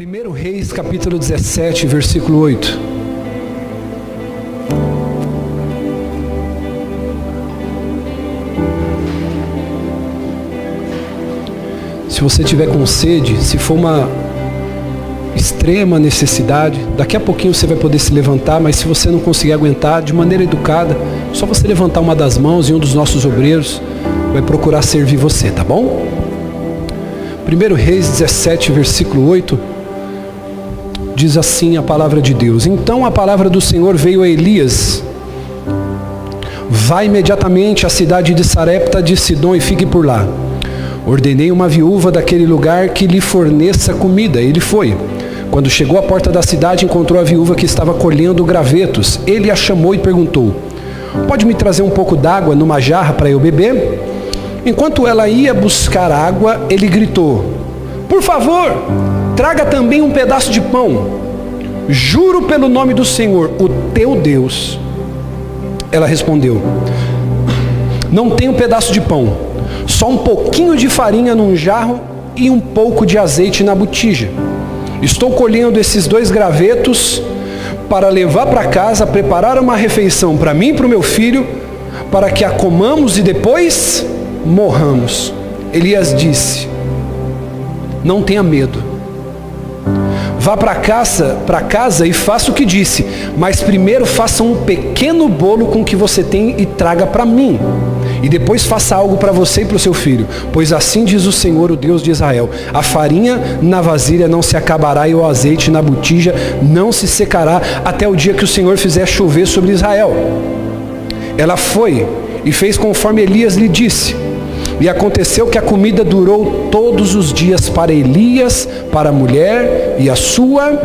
1 Reis capítulo 17, versículo 8. Se você tiver com sede, se for uma extrema necessidade, daqui a pouquinho você vai poder se levantar, mas se você não conseguir aguentar de maneira educada, só você levantar uma das mãos e um dos nossos obreiros vai procurar servir você, tá bom? 1 Reis 17, versículo 8, diz assim a palavra de Deus: Então a palavra do Senhor veio a Elias. Vá imediatamente à cidade de Sarepta de Sidom e fique por lá. Ordenei uma viúva daquele lugar que lhe forneça comida. Ele foi. Quando chegou à porta da cidade, encontrou a viúva que estava colhendo gravetos. Ele a chamou e perguntou: Pode me trazer um pouco d'água numa jarra para eu beber? Enquanto ela ia buscar água, ele gritou: Por favor, traga também um pedaço de pão. Juro pelo nome do Senhor, o teu Deus. Ela respondeu: Não tenho pedaço de pão só um pouquinho de farinha num jarro e um pouco de azeite na botija. Estou colhendo esses dois gravetos para levar para casa, preparar uma refeição para mim e para o meu filho, para que a comamos e depois morramos. Elias disse: Não tenha medo. Vá para casa, para casa e faça o que disse, mas primeiro faça um pequeno bolo com o que você tem e traga para mim e depois faça algo para você e para o seu filho, pois assim diz o Senhor, o Deus de Israel: a farinha na vasilha não se acabará e o azeite na botija não se secará até o dia que o Senhor fizer chover sobre Israel. Ela foi e fez conforme Elias lhe disse. E aconteceu que a comida durou todos os dias para Elias, para a mulher e a sua,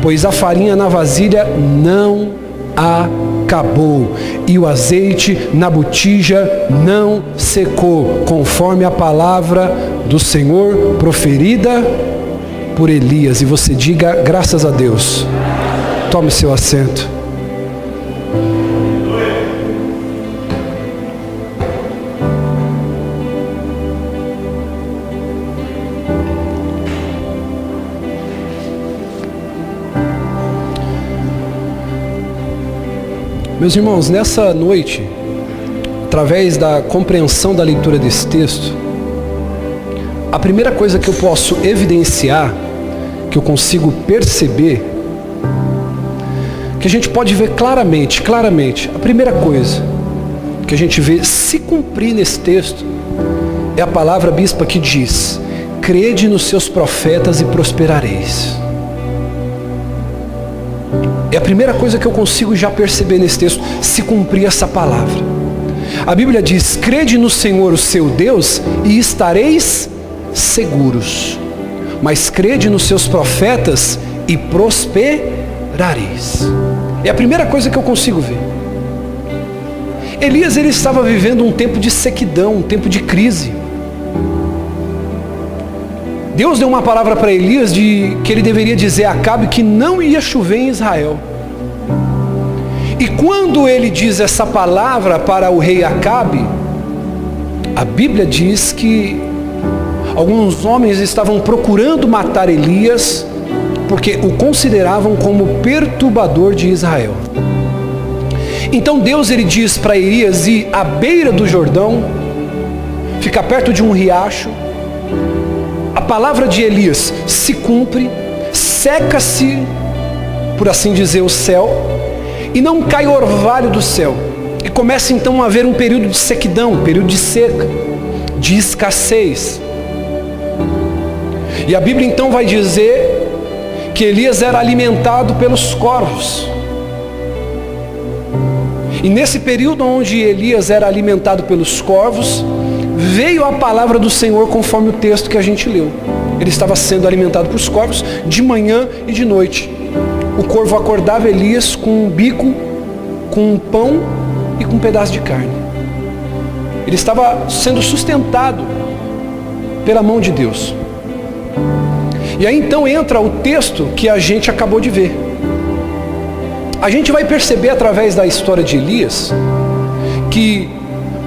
pois a farinha na vasilha não acabou e o azeite na botija não secou, conforme a palavra do Senhor proferida por Elias. E você diga graças a Deus. Tome seu assento. Meus irmãos, nessa noite, através da compreensão da leitura desse texto, a primeira coisa que eu posso evidenciar, que eu consigo perceber, que a gente pode ver claramente, claramente, a primeira coisa que a gente vê se cumprir nesse texto é a palavra bispa que diz: crede nos seus profetas e prosperareis. É a primeira coisa que eu consigo já perceber nesse texto, se cumprir essa palavra. A Bíblia diz: crede no Senhor, o seu Deus, e estareis seguros. Mas crede nos seus profetas e prosperareis. É a primeira coisa que eu consigo ver. Elias ele estava vivendo um tempo de sequidão, um tempo de crise. Deus deu uma palavra para Elias de que ele deveria dizer a Acabe que não ia chover em Israel. E quando ele diz essa palavra para o rei Acabe, a Bíblia diz que alguns homens estavam procurando matar Elias porque o consideravam como perturbador de Israel. Então Deus ele diz para Elias ir à beira do Jordão, ficar perto de um riacho, palavra de Elias se cumpre, seca-se, por assim dizer, o céu, e não cai orvalho do céu. E começa então a haver um período de sequidão, um período de seca, de escassez. E a Bíblia então vai dizer que Elias era alimentado pelos corvos. E nesse período onde Elias era alimentado pelos corvos, veio a palavra do Senhor conforme o texto que a gente leu. Ele estava sendo alimentado por corvos de manhã e de noite. O corvo acordava Elias com um bico, com um pão e com um pedaço de carne. Ele estava sendo sustentado pela mão de Deus. E aí então entra o texto que a gente acabou de ver. A gente vai perceber através da história de Elias que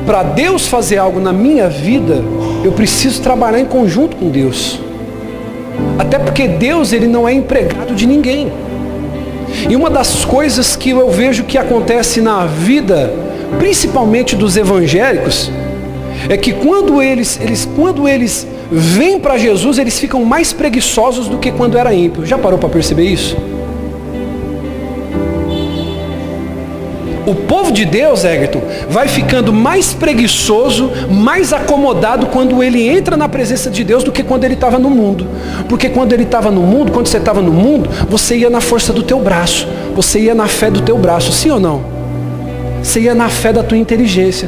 para Deus fazer algo na minha vida, eu preciso trabalhar em conjunto com Deus. Até porque Deus ele não é empregado de ninguém. E uma das coisas que eu vejo que acontece na vida, principalmente dos evangélicos, é que quando eles, eles, quando eles vêm para Jesus, eles ficam mais preguiçosos do que quando era ímpio. Já parou para perceber isso? O povo de Deus, Egerton, vai ficando mais preguiçoso, mais acomodado quando ele entra na presença de Deus do que quando ele estava no mundo. Porque quando ele estava no mundo, quando você estava no mundo, você ia na força do teu braço, você ia na fé do teu braço, sim ou não? Você ia na fé da tua inteligência.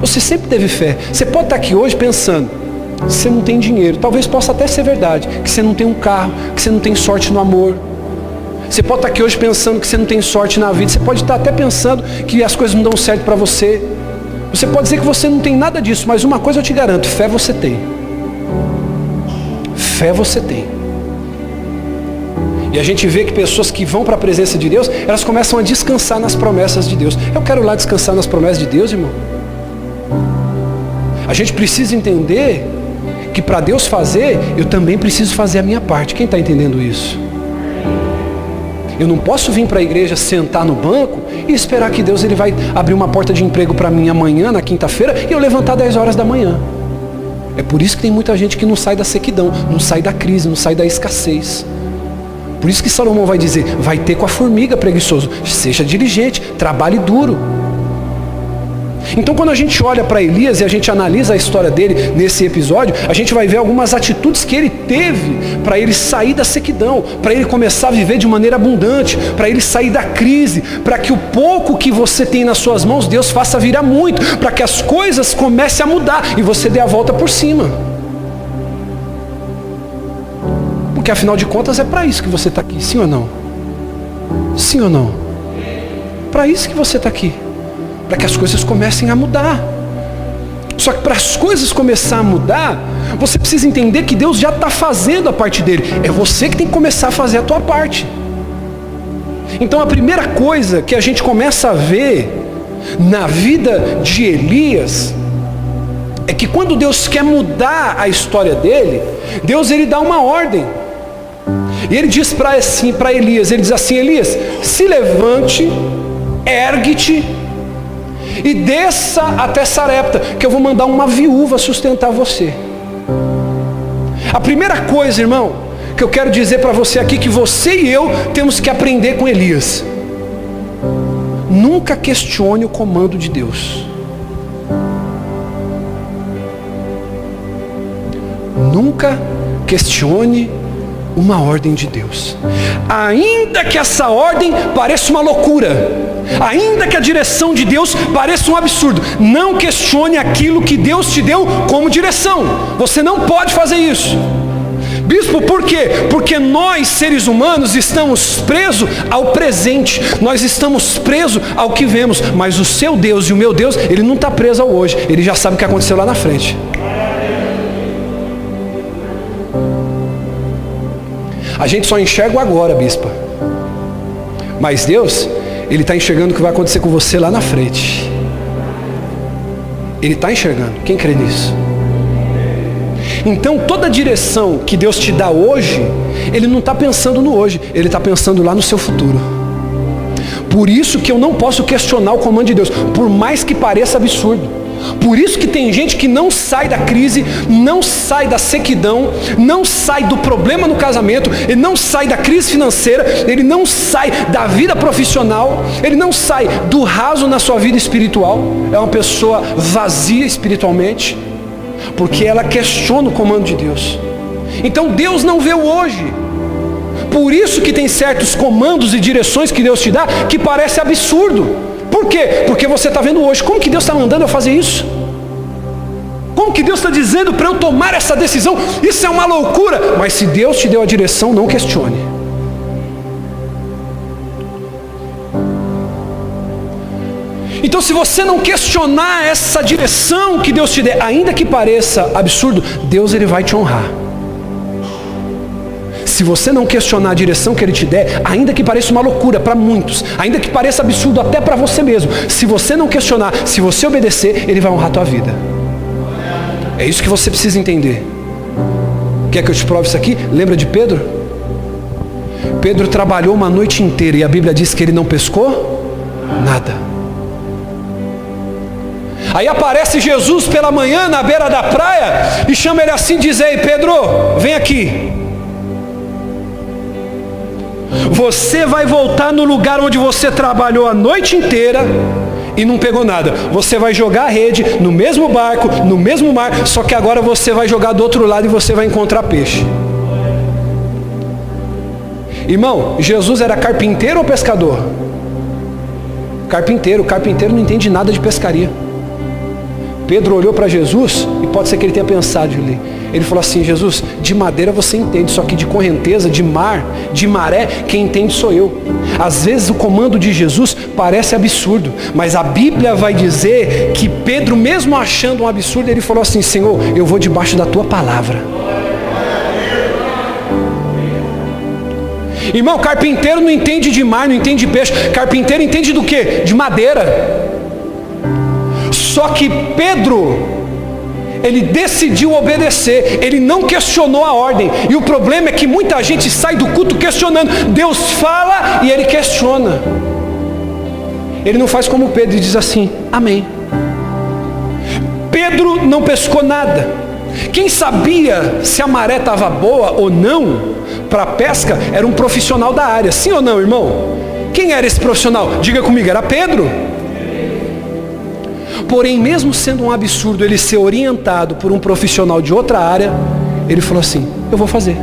Você sempre teve fé. Você pode estar aqui hoje pensando, você não tem dinheiro. Talvez possa até ser verdade, que você não tem um carro, que você não tem sorte no amor, você pode estar aqui hoje pensando que você não tem sorte na vida. Você pode estar até pensando que as coisas não dão certo para você. Você pode dizer que você não tem nada disso, mas uma coisa eu te garanto: fé você tem. Fé você tem. E a gente vê que pessoas que vão para a presença de Deus, elas começam a descansar nas promessas de Deus. Eu quero lá descansar nas promessas de Deus, irmão. A gente precisa entender que para Deus fazer, eu também preciso fazer a minha parte. Quem está entendendo isso? Eu não posso vir para a igreja sentar no banco e esperar que Deus ele vai abrir uma porta de emprego para mim amanhã, na quinta-feira, e eu levantar 10 horas da manhã. É por isso que tem muita gente que não sai da sequidão, não sai da crise, não sai da escassez. Por isso que Salomão vai dizer: vai ter com a formiga preguiçoso, seja diligente, trabalhe duro. Então, quando a gente olha para Elias e a gente analisa a história dele nesse episódio, a gente vai ver algumas atitudes que ele teve para ele sair da sequidão, para ele começar a viver de maneira abundante, para ele sair da crise, para que o pouco que você tem nas suas mãos, Deus faça virar muito, para que as coisas comecem a mudar e você dê a volta por cima. Porque afinal de contas é para isso que você está aqui, sim ou não? Sim ou não? Para isso que você está aqui para que as coisas comecem a mudar. Só que para as coisas começar a mudar, você precisa entender que Deus já está fazendo a parte dele. É você que tem que começar a fazer a tua parte. Então a primeira coisa que a gente começa a ver na vida de Elias é que quando Deus quer mudar a história dele, Deus ele dá uma ordem. E ele diz para assim, para Elias, ele diz assim, Elias, se levante, ergue-te e desça até Sarepta, que eu vou mandar uma viúva sustentar você. A primeira coisa, irmão, que eu quero dizer para você aqui, que você e eu temos que aprender com Elias. Nunca questione o comando de Deus. Nunca questione uma ordem de Deus. Ainda que essa ordem pareça uma loucura, ainda que a direção de Deus pareça um absurdo, não questione aquilo que Deus te deu como direção. Você não pode fazer isso. Bispo, por quê? Porque nós, seres humanos, estamos presos ao presente, nós estamos presos ao que vemos, mas o seu Deus e o meu Deus, ele não está preso ao hoje, ele já sabe o que aconteceu lá na frente. A gente só enxerga o agora, bispa. Mas Deus, Ele está enxergando o que vai acontecer com você lá na frente. Ele está enxergando. Quem crê nisso? Então toda direção que Deus te dá hoje, Ele não está pensando no hoje, Ele está pensando lá no seu futuro. Por isso que eu não posso questionar o comando de Deus, por mais que pareça absurdo. Por isso que tem gente que não sai da crise, não sai da sequidão, não sai do problema no casamento, ele não sai da crise financeira, ele não sai da vida profissional, ele não sai do raso na sua vida espiritual. É uma pessoa vazia espiritualmente, porque ela questiona o comando de Deus. Então Deus não vê o hoje. Por isso que tem certos comandos e direções que Deus te dá que parece absurdo. Por quê? Porque você está vendo hoje. Como que Deus está mandando eu fazer isso? Como que Deus está dizendo para eu tomar essa decisão? Isso é uma loucura. Mas se Deus te deu a direção, não questione. Então, se você não questionar essa direção que Deus te der, ainda que pareça absurdo, Deus ele vai te honrar. Se você não questionar a direção que ele te der, ainda que pareça uma loucura para muitos, ainda que pareça absurdo até para você mesmo, se você não questionar, se você obedecer, ele vai honrar a tua vida. É isso que você precisa entender. Quer que eu te prove isso aqui? Lembra de Pedro? Pedro trabalhou uma noite inteira e a Bíblia diz que ele não pescou nada. Aí aparece Jesus pela manhã na beira da praia e chama ele assim, diz: Ei Pedro, vem aqui. Você vai voltar no lugar onde você trabalhou a noite inteira e não pegou nada. Você vai jogar a rede no mesmo barco, no mesmo mar, só que agora você vai jogar do outro lado e você vai encontrar peixe. Irmão, Jesus era carpinteiro ou pescador? Carpinteiro, carpinteiro não entende nada de pescaria. Pedro olhou para Jesus e pode ser que ele tenha pensado ali. Ele falou assim: Jesus, de madeira você entende, só que de correnteza, de mar, de maré, quem entende sou eu. Às vezes o comando de Jesus parece absurdo, mas a Bíblia vai dizer que Pedro, mesmo achando um absurdo, ele falou assim: Senhor, eu vou debaixo da tua palavra. Irmão, carpinteiro não entende de mar, não entende de peixe. Carpinteiro entende do que? De madeira. Só que Pedro, ele decidiu obedecer, ele não questionou a ordem. E o problema é que muita gente sai do culto questionando. Deus fala e ele questiona. Ele não faz como Pedro e diz assim: Amém. Pedro não pescou nada. Quem sabia se a maré estava boa ou não para a pesca era um profissional da área, sim ou não, irmão? Quem era esse profissional? Diga comigo, era Pedro. Porém, mesmo sendo um absurdo ele ser orientado por um profissional de outra área, ele falou assim: Eu vou fazer.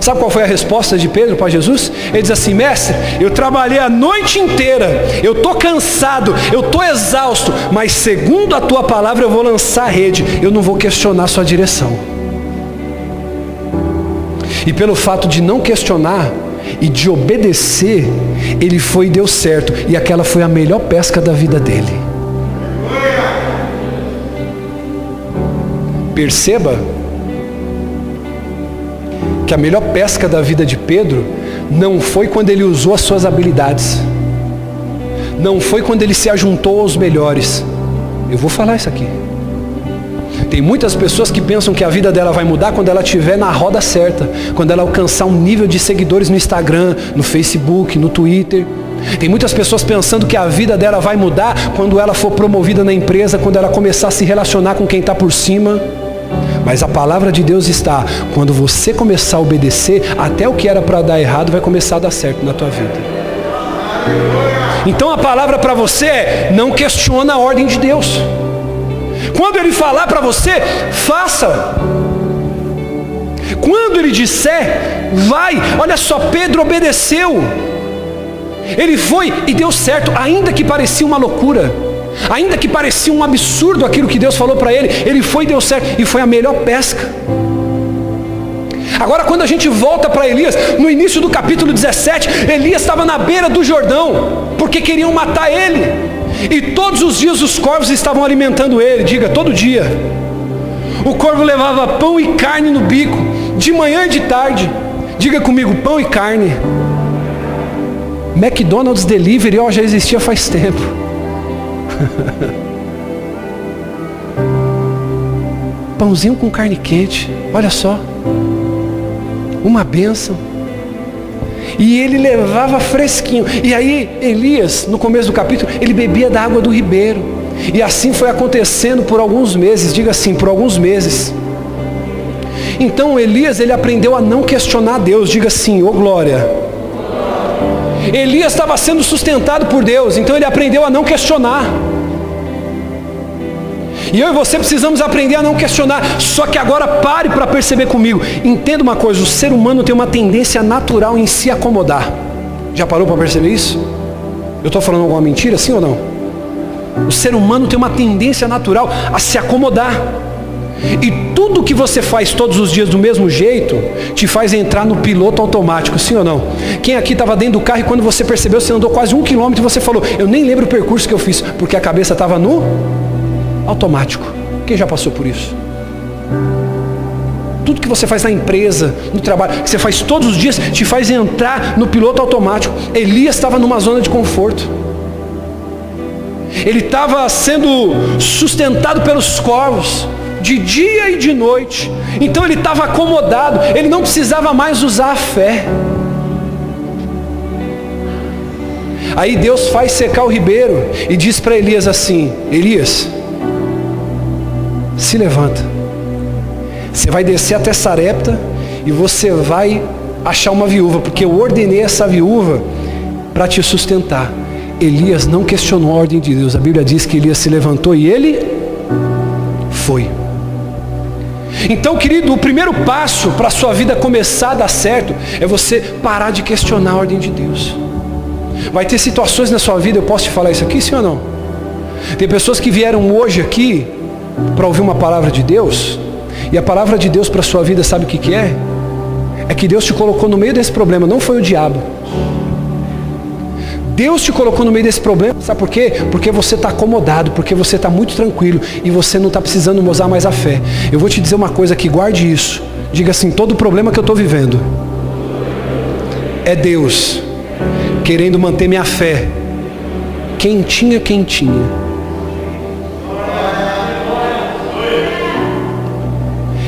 Sabe qual foi a resposta de Pedro para Jesus? Ele diz assim: Mestre, eu trabalhei a noite inteira, eu estou cansado, eu estou exausto, mas segundo a tua palavra eu vou lançar a rede, eu não vou questionar a sua direção. E pelo fato de não questionar, e de obedecer, ele foi e deu certo. E aquela foi a melhor pesca da vida dele. Perceba que a melhor pesca da vida de Pedro não foi quando ele usou as suas habilidades, não foi quando ele se ajuntou aos melhores. Eu vou falar isso aqui. Tem muitas pessoas que pensam que a vida dela vai mudar quando ela estiver na roda certa, quando ela alcançar um nível de seguidores no Instagram, no Facebook, no Twitter. Tem muitas pessoas pensando que a vida dela vai mudar quando ela for promovida na empresa, quando ela começar a se relacionar com quem está por cima. Mas a palavra de Deus está, quando você começar a obedecer, até o que era para dar errado vai começar a dar certo na tua vida. Então a palavra para você é: não questiona a ordem de Deus. Quando ele falar para você, faça. Quando ele disser, vai. Olha só, Pedro obedeceu. Ele foi e deu certo, ainda que parecia uma loucura. Ainda que parecia um absurdo aquilo que Deus falou para ele, ele foi e deu certo, e foi a melhor pesca. Agora, quando a gente volta para Elias, no início do capítulo 17, Elias estava na beira do Jordão, porque queriam matar ele. E todos os dias os corvos estavam alimentando ele, diga, todo dia. O corvo levava pão e carne no bico, de manhã e de tarde. Diga comigo, pão e carne. McDonald's Delivery ó, já existia faz tempo. Pãozinho com carne quente, olha só. Uma benção. E ele levava fresquinho. E aí Elias, no começo do capítulo, ele bebia da água do ribeiro. E assim foi acontecendo por alguns meses, diga assim, por alguns meses. Então Elias, ele aprendeu a não questionar Deus, diga assim, ô oh, glória. Elias estava sendo sustentado por Deus, então ele aprendeu a não questionar. E eu e você precisamos aprender a não questionar. Só que agora pare para perceber comigo. Entenda uma coisa: o ser humano tem uma tendência natural em se acomodar. Já parou para perceber isso? Eu estou falando alguma mentira, sim ou não? O ser humano tem uma tendência natural a se acomodar. E tudo que você faz todos os dias do mesmo jeito te faz entrar no piloto automático, sim ou não? Quem aqui estava dentro do carro e quando você percebeu, você andou quase um quilômetro e você falou, eu nem lembro o percurso que eu fiz, porque a cabeça estava no automático. Quem já passou por isso? Tudo que você faz na empresa, no trabalho, que você faz todos os dias, te faz entrar no piloto automático. Elias estava numa zona de conforto. Ele estava sendo sustentado pelos corvos, de dia e de noite. Então ele estava acomodado, ele não precisava mais usar a fé. Aí Deus faz secar o ribeiro e diz para Elias assim: Elias, se levanta. Você vai descer até Sarepta e você vai achar uma viúva, porque eu ordenei essa viúva para te sustentar. Elias não questionou a ordem de Deus. A Bíblia diz que Elias se levantou e ele foi. Então, querido, o primeiro passo para a sua vida começar a dar certo é você parar de questionar a ordem de Deus. Vai ter situações na sua vida, eu posso te falar isso aqui, sim ou não? Tem pessoas que vieram hoje aqui para ouvir uma palavra de Deus, e a palavra de Deus para a sua vida, sabe o que, que é? É que Deus te colocou no meio desse problema, não foi o diabo. Deus te colocou no meio desse problema, sabe por quê? Porque você está acomodado, porque você está muito tranquilo e você não está precisando usar mais a fé. Eu vou te dizer uma coisa aqui, guarde isso. Diga assim: todo problema que eu estou vivendo é Deus querendo manter minha fé quentinha, quentinha.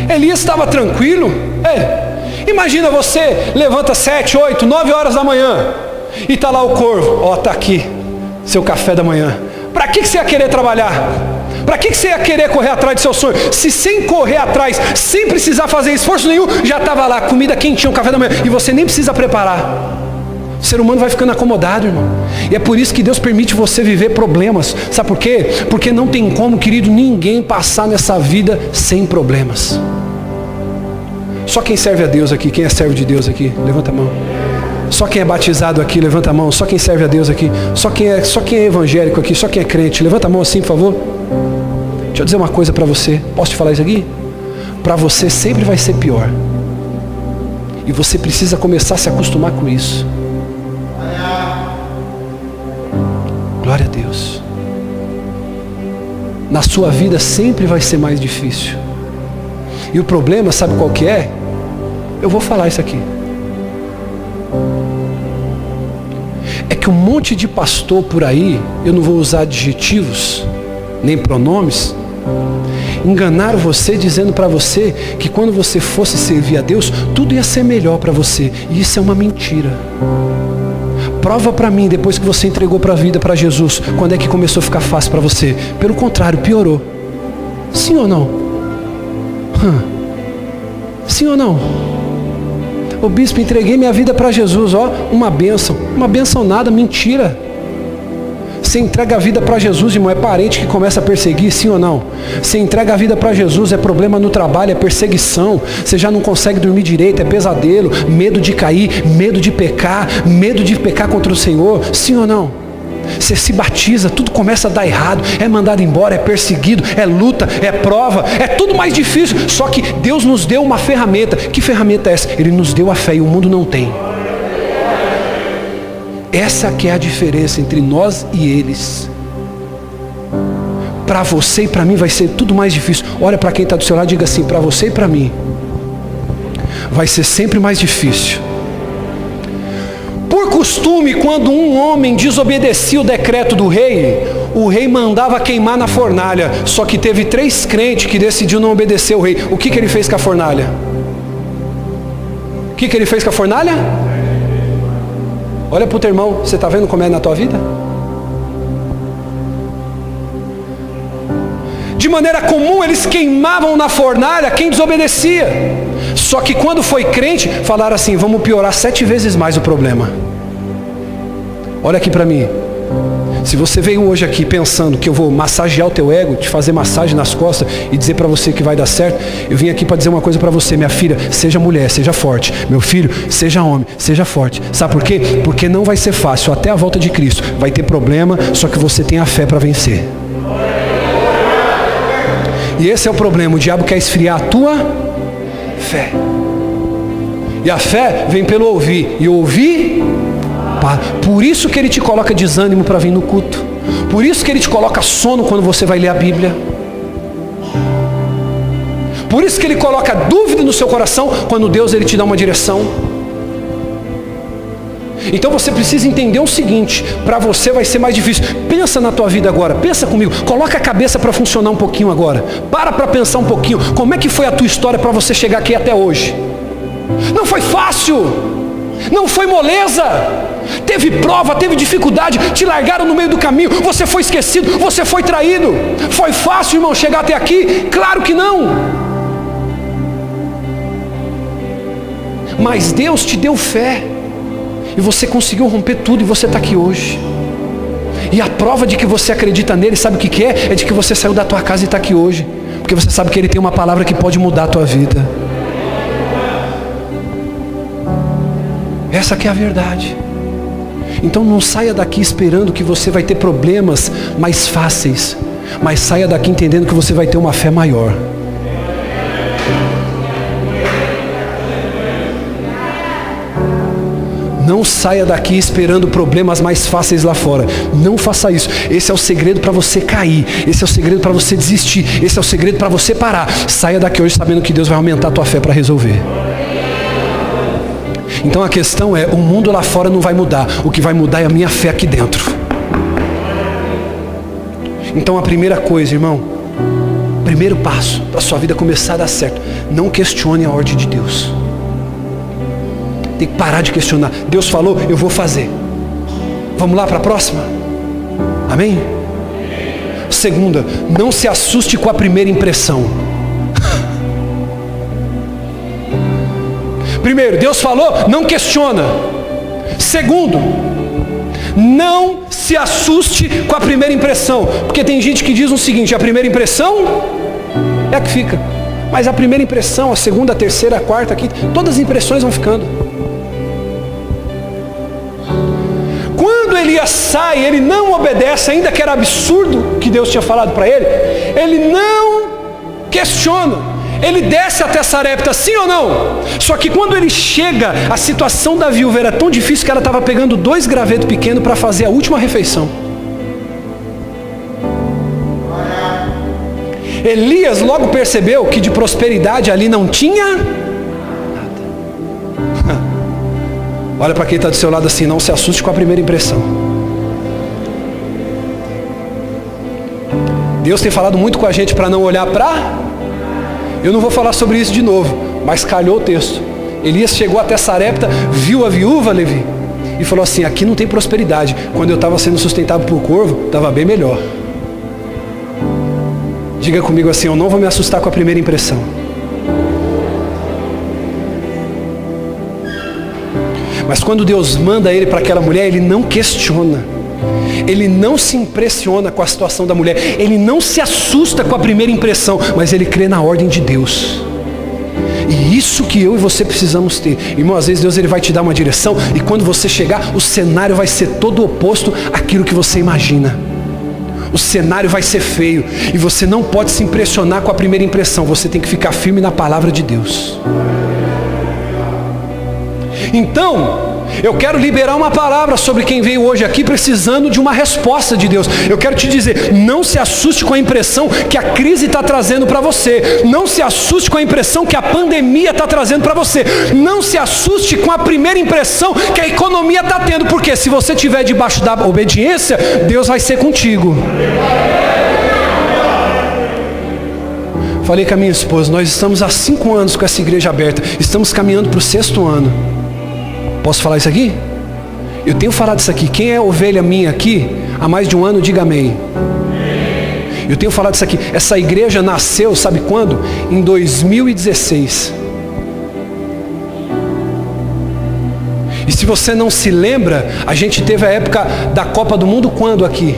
Elias estava tranquilo. É. Imagina você levanta sete, oito, nove horas da manhã e está lá o corvo. Ó, está aqui seu café da manhã. Para que, que você ia querer trabalhar? Para que, que você ia querer correr atrás do seu sonho? Se sem correr atrás, sem precisar fazer esforço nenhum, já estava lá, comida quentinha, o café da manhã, e você nem precisa preparar. O ser humano vai ficando acomodado, irmão. E é por isso que Deus permite você viver problemas. Sabe por quê? Porque não tem como, querido, ninguém passar nessa vida sem problemas. Só quem serve a Deus aqui, quem é servo de Deus aqui, levanta a mão. Só quem é batizado aqui, levanta a mão. Só quem serve a Deus aqui. Só quem é, só quem é evangélico aqui, só quem é crente, levanta a mão assim, por favor. Deixa eu dizer uma coisa para você. Posso te falar isso aqui? Para você sempre vai ser pior. E você precisa começar a se acostumar com isso. Glória a Deus. Na sua vida sempre vai ser mais difícil. E o problema, sabe qual que é? Eu vou falar isso aqui. É que um monte de pastor por aí, eu não vou usar adjetivos, nem pronomes, enganaram você dizendo para você que quando você fosse servir a Deus, tudo ia ser melhor para você. E isso é uma mentira. Prova para mim, depois que você entregou para a vida para Jesus, quando é que começou a ficar fácil para você? Pelo contrário, piorou. Sim ou não? Hum. Sim ou não? O bispo, entreguei minha vida para Jesus, ó, uma bênção. Uma bênção nada, mentira. Você entrega a vida para Jesus, irmão, é parente que começa a perseguir, sim ou não? Você entrega a vida para Jesus, é problema no trabalho, é perseguição. Você já não consegue dormir direito, é pesadelo, medo de cair, medo de pecar, medo de pecar contra o Senhor, sim ou não? Você se batiza, tudo começa a dar errado, é mandado embora, é perseguido, é luta, é prova, é tudo mais difícil. Só que Deus nos deu uma ferramenta. Que ferramenta é essa? Ele nos deu a fé e o mundo não tem. Essa que é a diferença entre nós e eles. Para você e para mim vai ser tudo mais difícil. Olha para quem está do seu lado e diga assim: para você e para mim vai ser sempre mais difícil. Por costume, quando um homem desobedecia o decreto do rei, o rei mandava queimar na fornalha. Só que teve três crentes que decidiu não obedecer o rei. O que, que ele fez com a fornalha? O que, que ele fez com a fornalha? Olha para o teu irmão, você está vendo como é na tua vida? De maneira comum eles queimavam na fornalha quem desobedecia. Só que quando foi crente, falaram assim: vamos piorar sete vezes mais o problema. Olha aqui para mim. Se você veio hoje aqui pensando que eu vou massagear o teu ego, te fazer massagem nas costas e dizer para você que vai dar certo, eu vim aqui para dizer uma coisa para você, minha filha, seja mulher, seja forte. Meu filho, seja homem, seja forte. Sabe por quê? Porque não vai ser fácil até a volta de Cristo. Vai ter problema, só que você tem a fé para vencer. E esse é o problema, o diabo quer esfriar a tua fé. E a fé vem pelo ouvir, e ouvir por isso que ele te coloca desânimo para vir no culto. Por isso que ele te coloca sono quando você vai ler a Bíblia. Por isso que ele coloca dúvida no seu coração quando Deus ele te dá uma direção. Então você precisa entender o seguinte: para você vai ser mais difícil. Pensa na tua vida agora, pensa comigo, coloca a cabeça para funcionar um pouquinho agora. Para para pensar um pouquinho. Como é que foi a tua história para você chegar aqui até hoje? Não foi fácil, não foi moleza. Teve prova, teve dificuldade, te largaram no meio do caminho, você foi esquecido, você foi traído. Foi fácil, irmão, chegar até aqui? Claro que não. Mas Deus te deu fé. E você conseguiu romper tudo e você está aqui hoje. E a prova de que você acredita nele, sabe o que, que é? É de que você saiu da tua casa e está aqui hoje. Porque você sabe que ele tem uma palavra que pode mudar a tua vida. Essa que é a verdade. Então não saia daqui esperando que você vai ter problemas mais fáceis, mas saia daqui entendendo que você vai ter uma fé maior. Não saia daqui esperando problemas mais fáceis lá fora. Não faça isso. Esse é o segredo para você cair. Esse é o segredo para você desistir. Esse é o segredo para você parar. Saia daqui hoje sabendo que Deus vai aumentar a tua fé para resolver. Então a questão é: o mundo lá fora não vai mudar. O que vai mudar é a minha fé aqui dentro. Então a primeira coisa, irmão, primeiro passo para a sua vida começar a dar certo, não questione a ordem de Deus. Tem que parar de questionar. Deus falou, eu vou fazer. Vamos lá para a próxima? Amém? Segunda, não se assuste com a primeira impressão. Primeiro, Deus falou, não questiona. Segundo, não se assuste com a primeira impressão. Porque tem gente que diz o seguinte: a primeira impressão é a que fica. Mas a primeira impressão, a segunda, a terceira, a quarta, aqui, todas as impressões vão ficando. Quando Elias sai, ele não obedece, ainda que era absurdo que Deus tinha falado para ele, ele não questiona. Ele desce até Sarepta, sim ou não? Só que quando ele chega, a situação da viúva era tão difícil que ela estava pegando dois gravetos pequenos para fazer a última refeição. Elias logo percebeu que de prosperidade ali não tinha Olha para quem está do seu lado assim, não se assuste com a primeira impressão. Deus tem falado muito com a gente para não olhar para. Eu não vou falar sobre isso de novo, mas calhou o texto. Elias chegou até Sarepta, viu a viúva, Levi, e falou assim: aqui não tem prosperidade. Quando eu estava sendo sustentado por corvo, estava bem melhor. Diga comigo assim: eu não vou me assustar com a primeira impressão. Mas quando Deus manda ele para aquela mulher, ele não questiona. Ele não se impressiona com a situação da mulher. Ele não se assusta com a primeira impressão, mas ele crê na ordem de Deus. E isso que eu e você precisamos ter. Irmão, às vezes Deus ele vai te dar uma direção e quando você chegar, o cenário vai ser todo oposto àquilo que você imagina. O cenário vai ser feio e você não pode se impressionar com a primeira impressão. Você tem que ficar firme na palavra de Deus. Então, eu quero liberar uma palavra sobre quem veio hoje aqui precisando de uma resposta de Deus. Eu quero te dizer: não se assuste com a impressão que a crise está trazendo para você. Não se assuste com a impressão que a pandemia está trazendo para você. Não se assuste com a primeira impressão que a economia está tendo, porque se você estiver debaixo da obediência, Deus vai ser contigo. Falei com a minha esposa, nós estamos há cinco anos com essa igreja aberta, estamos caminhando para o sexto ano. Posso falar isso aqui? Eu tenho falado isso aqui. Quem é ovelha minha aqui há mais de um ano, diga amém. Eu tenho falado isso aqui. Essa igreja nasceu, sabe quando? Em 2016. E se você não se lembra, a gente teve a época da Copa do Mundo quando aqui?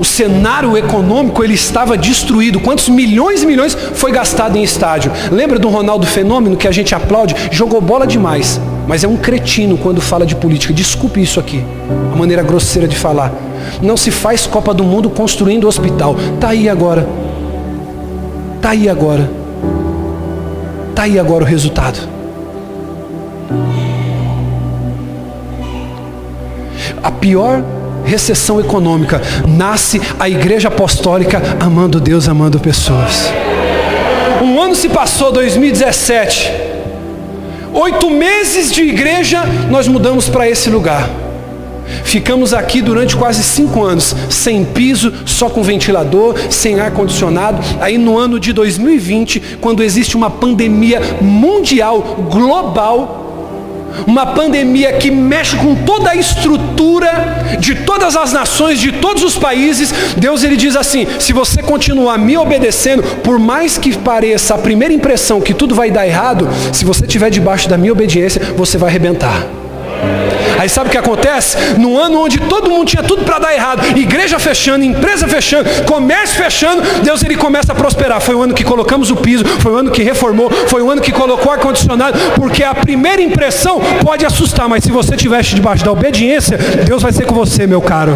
O cenário econômico ele estava destruído. Quantos milhões e milhões foi gastado em estádio? Lembra do Ronaldo Fenômeno que a gente aplaude? Jogou bola demais mas é um cretino quando fala de política. Desculpe isso aqui, a maneira grosseira de falar. Não se faz Copa do Mundo construindo hospital. Tá aí agora. Tá aí agora. Tá aí agora o resultado. A pior recessão econômica nasce a igreja apostólica amando Deus, amando pessoas. Um ano se passou, 2017. Oito meses de igreja, nós mudamos para esse lugar. Ficamos aqui durante quase cinco anos, sem piso, só com ventilador, sem ar condicionado. Aí no ano de 2020, quando existe uma pandemia mundial, global, uma pandemia que mexe com toda a estrutura de todas as nações, de todos os países, Deus ele diz assim: se você continuar me obedecendo, por mais que pareça a primeira impressão que tudo vai dar errado, se você estiver debaixo da minha obediência, você vai arrebentar. Aí sabe o que acontece? No ano onde todo mundo tinha tudo para dar errado, igreja fechando, empresa fechando, comércio fechando, Deus ele começa a prosperar. Foi o ano que colocamos o piso, foi o ano que reformou, foi o ano que colocou ar condicionado, porque a primeira impressão pode assustar, mas se você estiver debaixo da obediência, Deus vai ser com você, meu caro.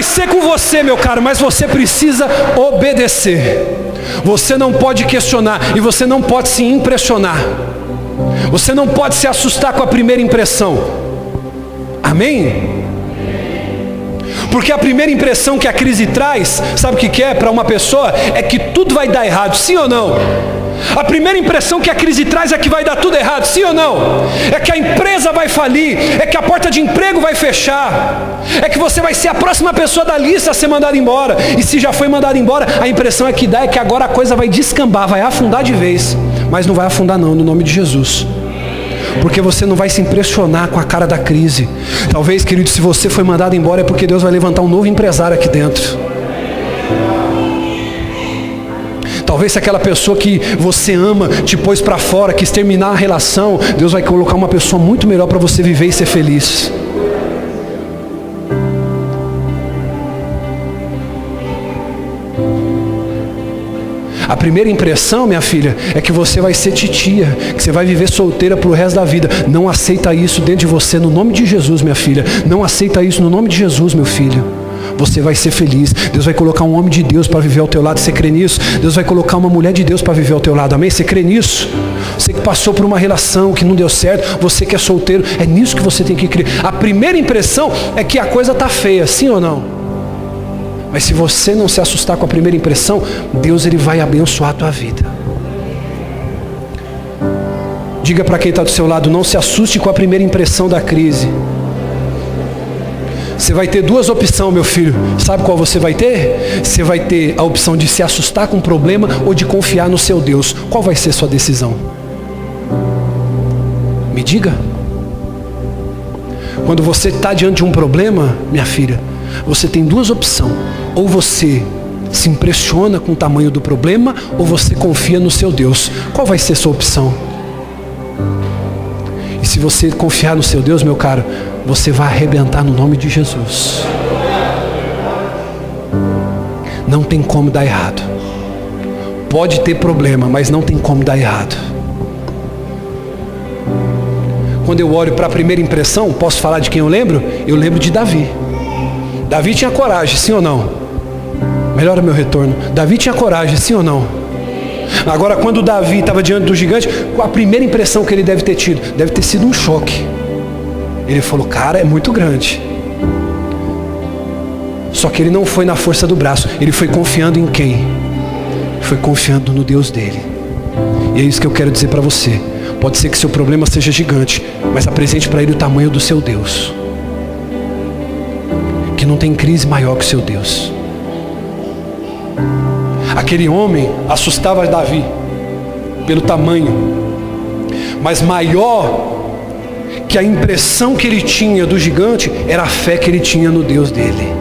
vai ser com você, meu caro, mas você precisa obedecer. Você não pode questionar e você não pode se impressionar. Você não pode se assustar com a primeira impressão. Amém? Porque a primeira impressão que a crise traz, sabe o que é para uma pessoa? É que tudo vai dar errado, sim ou não? A primeira impressão que a crise traz é que vai dar tudo errado, sim ou não? É que a empresa vai falir, é que a porta de emprego vai fechar, é que você vai ser a próxima pessoa da lista a ser mandada embora. E se já foi mandado embora, a impressão é que dá é que agora a coisa vai descambar, vai afundar de vez. Mas não vai afundar não, no nome de Jesus. Porque você não vai se impressionar com a cara da crise. Talvez, querido, se você foi mandado embora é porque Deus vai levantar um novo empresário aqui dentro. Talvez se aquela pessoa que você ama te pôs para fora, quis terminar a relação, Deus vai colocar uma pessoa muito melhor para você viver e ser feliz. A primeira impressão, minha filha, é que você vai ser titia, que você vai viver solteira para o resto da vida. Não aceita isso dentro de você, no nome de Jesus, minha filha. Não aceita isso no nome de Jesus, meu filho você vai ser feliz. Deus vai colocar um homem de Deus para viver ao teu lado. Você crê nisso? Deus vai colocar uma mulher de Deus para viver ao teu lado. Amém? Você crê nisso? Você que passou por uma relação que não deu certo, você que é solteiro, é nisso que você tem que crer. A primeira impressão é que a coisa está feia, sim ou não? Mas se você não se assustar com a primeira impressão, Deus ele vai abençoar a tua vida. Diga para quem está do seu lado, não se assuste com a primeira impressão da crise. Você vai ter duas opções, meu filho. Sabe qual você vai ter? Você vai ter a opção de se assustar com o problema ou de confiar no seu Deus. Qual vai ser sua decisão? Me diga. Quando você está diante de um problema, minha filha, você tem duas opções. Ou você se impressiona com o tamanho do problema, ou você confia no seu Deus. Qual vai ser sua opção? Se você confiar no seu Deus, meu caro, você vai arrebentar no nome de Jesus. Não tem como dar errado. Pode ter problema, mas não tem como dar errado. Quando eu olho para a primeira impressão, posso falar de quem eu lembro? Eu lembro de Davi. Davi tinha coragem, sim ou não? Melhora meu retorno. Davi tinha coragem, sim ou não? Agora, quando Davi estava diante do gigante, a primeira impressão que ele deve ter tido deve ter sido um choque. Ele falou, cara, é muito grande. Só que ele não foi na força do braço, ele foi confiando em quem? Foi confiando no Deus dele. E é isso que eu quero dizer para você. Pode ser que seu problema seja gigante, mas apresente para ele o tamanho do seu Deus. Que não tem crise maior que o seu Deus. Aquele homem assustava Davi pelo tamanho, mas maior que a impressão que ele tinha do gigante era a fé que ele tinha no Deus dele.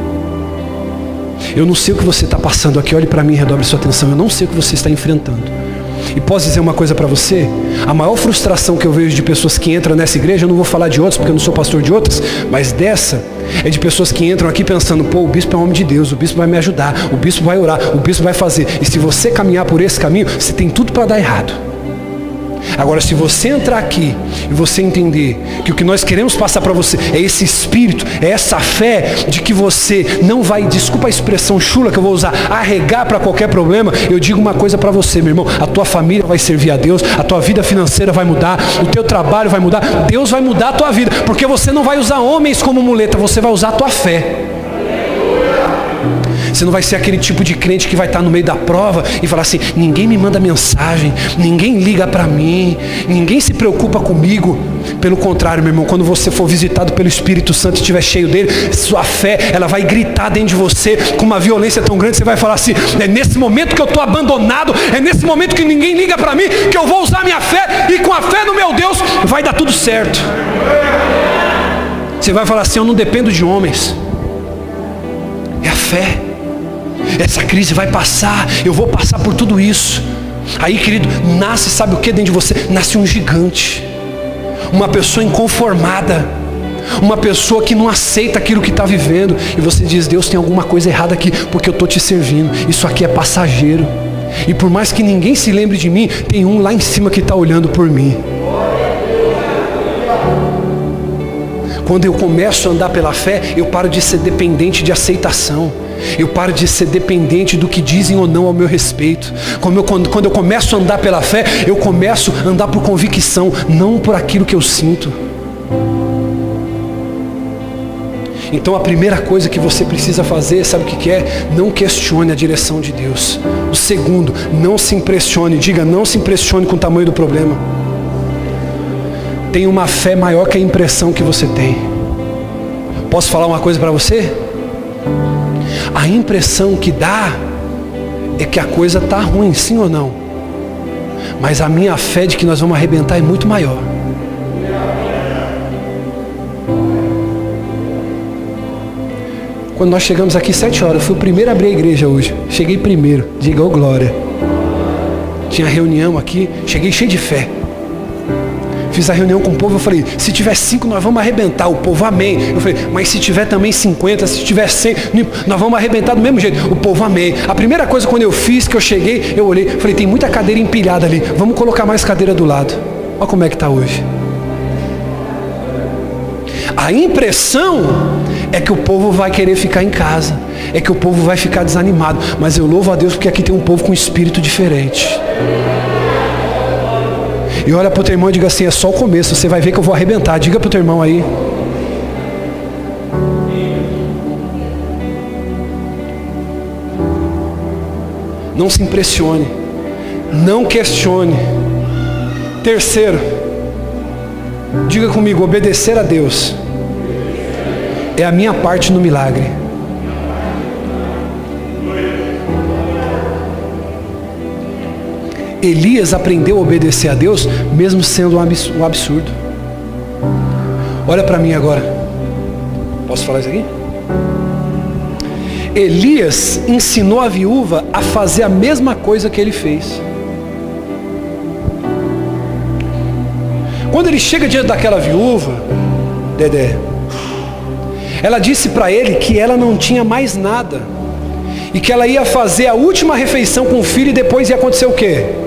Eu não sei o que você está passando aqui, olhe para mim e redobre sua atenção. Eu não sei o que você está enfrentando. E posso dizer uma coisa para você? A maior frustração que eu vejo de pessoas que entram nessa igreja, eu não vou falar de outras porque eu não sou pastor de outras, mas dessa é de pessoas que entram aqui pensando, pô, o bispo é homem de Deus, o bispo vai me ajudar, o bispo vai orar, o bispo vai fazer. E se você caminhar por esse caminho, você tem tudo para dar errado. Agora, se você entrar aqui e você entender que o que nós queremos passar para você é esse espírito, é essa fé de que você não vai, desculpa a expressão chula que eu vou usar, arregar para qualquer problema, eu digo uma coisa para você, meu irmão: a tua família vai servir a Deus, a tua vida financeira vai mudar, o teu trabalho vai mudar, Deus vai mudar a tua vida, porque você não vai usar homens como muleta, você vai usar a tua fé. Você não vai ser aquele tipo de crente que vai estar no meio da prova e falar assim: ninguém me manda mensagem, ninguém liga para mim, ninguém se preocupa comigo. Pelo contrário, meu irmão, quando você for visitado pelo Espírito Santo e estiver cheio dele, sua fé, ela vai gritar dentro de você com uma violência tão grande, você vai falar assim: é nesse momento que eu estou abandonado, é nesse momento que ninguém liga para mim, que eu vou usar minha fé, e com a fé no meu Deus vai dar tudo certo. Você vai falar assim: eu não dependo de homens, é a fé. Essa crise vai passar, eu vou passar por tudo isso. Aí, querido, nasce, sabe o que dentro de você? Nasce um gigante uma pessoa inconformada, uma pessoa que não aceita aquilo que está vivendo, e você diz: Deus tem alguma coisa errada aqui, porque eu estou te servindo, isso aqui é passageiro, e por mais que ninguém se lembre de mim, tem um lá em cima que está olhando por mim. Quando eu começo a andar pela fé, eu paro de ser dependente de aceitação. Eu paro de ser dependente do que dizem ou não ao meu respeito. Eu, quando, quando eu começo a andar pela fé, eu começo a andar por convicção, não por aquilo que eu sinto. Então a primeira coisa que você precisa fazer, sabe o que é? Não questione a direção de Deus. O segundo, não se impressione, diga, não se impressione com o tamanho do problema. Tenha uma fé maior que a impressão que você tem. Posso falar uma coisa para você? A impressão que dá é que a coisa está ruim, sim ou não? Mas a minha fé de que nós vamos arrebentar é muito maior. Quando nós chegamos aqui sete horas, eu fui o primeiro a abrir a igreja hoje. Cheguei primeiro, diga oh glória. Tinha reunião aqui, cheguei cheio de fé. Fiz a reunião com o povo, eu falei, se tiver cinco, nós vamos arrebentar. O povo, amém. Eu falei, mas se tiver também 50, se tiver 100, nós vamos arrebentar do mesmo jeito. O povo, amém. A primeira coisa quando eu fiz, que eu cheguei, eu olhei, falei, tem muita cadeira empilhada ali, vamos colocar mais cadeira do lado. Olha como é que está hoje. A impressão é que o povo vai querer ficar em casa, é que o povo vai ficar desanimado. Mas eu louvo a Deus porque aqui tem um povo com espírito diferente. E olha para o teu irmão e diga assim: é só o começo, você vai ver que eu vou arrebentar. Diga para o teu irmão aí. Não se impressione. Não questione. Terceiro, diga comigo: obedecer a Deus é a minha parte no milagre. Elias aprendeu a obedecer a Deus, mesmo sendo um absurdo. Olha para mim agora. Posso falar isso aqui? Elias ensinou a viúva a fazer a mesma coisa que ele fez. Quando ele chega diante daquela viúva, Dedé, ela disse para ele que ela não tinha mais nada e que ela ia fazer a última refeição com o filho e depois ia acontecer o quê?